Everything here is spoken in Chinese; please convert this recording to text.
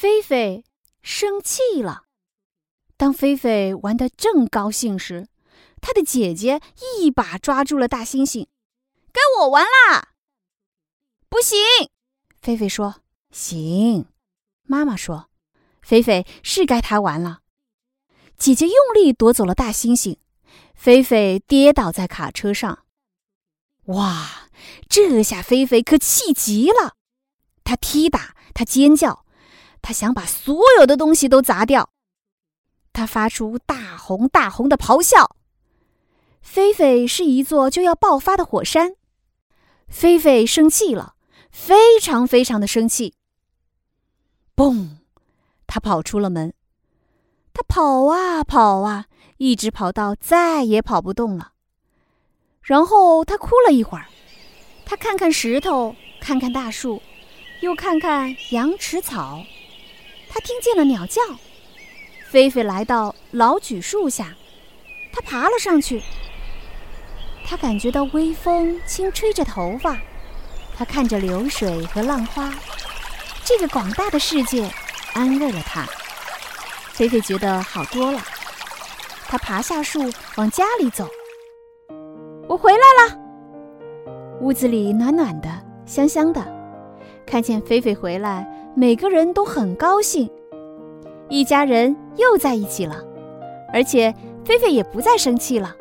菲菲生气了。当菲菲玩得正高兴时，她的姐姐一把抓住了大猩猩，“该我玩啦！”“不行！”菲菲说。“行。”妈妈说，“菲菲是该她玩了。”姐姐用力夺走了大猩猩，菲菲跌倒在卡车上。哇！这下菲菲可气极了，她踢打，她尖叫，他想把所有的东西都砸掉。他发出大红大红的咆哮。菲菲是一座就要爆发的火山。菲菲生气了，非常非常的生气。嘣！他跑出了门。他跑啊跑啊，一直跑到再也跑不动了。然后他哭了一会儿。他看看石头，看看大树，又看看羊齿草。她听见了鸟叫。菲菲来到老榉树下，她爬了上去。她感觉到微风轻吹着头发，她看着流水和浪花，这个广大的世界安慰了她。菲菲觉得好多了。她爬下树往家里走。我回来了。屋子里暖暖的，香香的。看见菲菲回来，每个人都很高兴，一家人又在一起了。而且菲菲也不再生气了。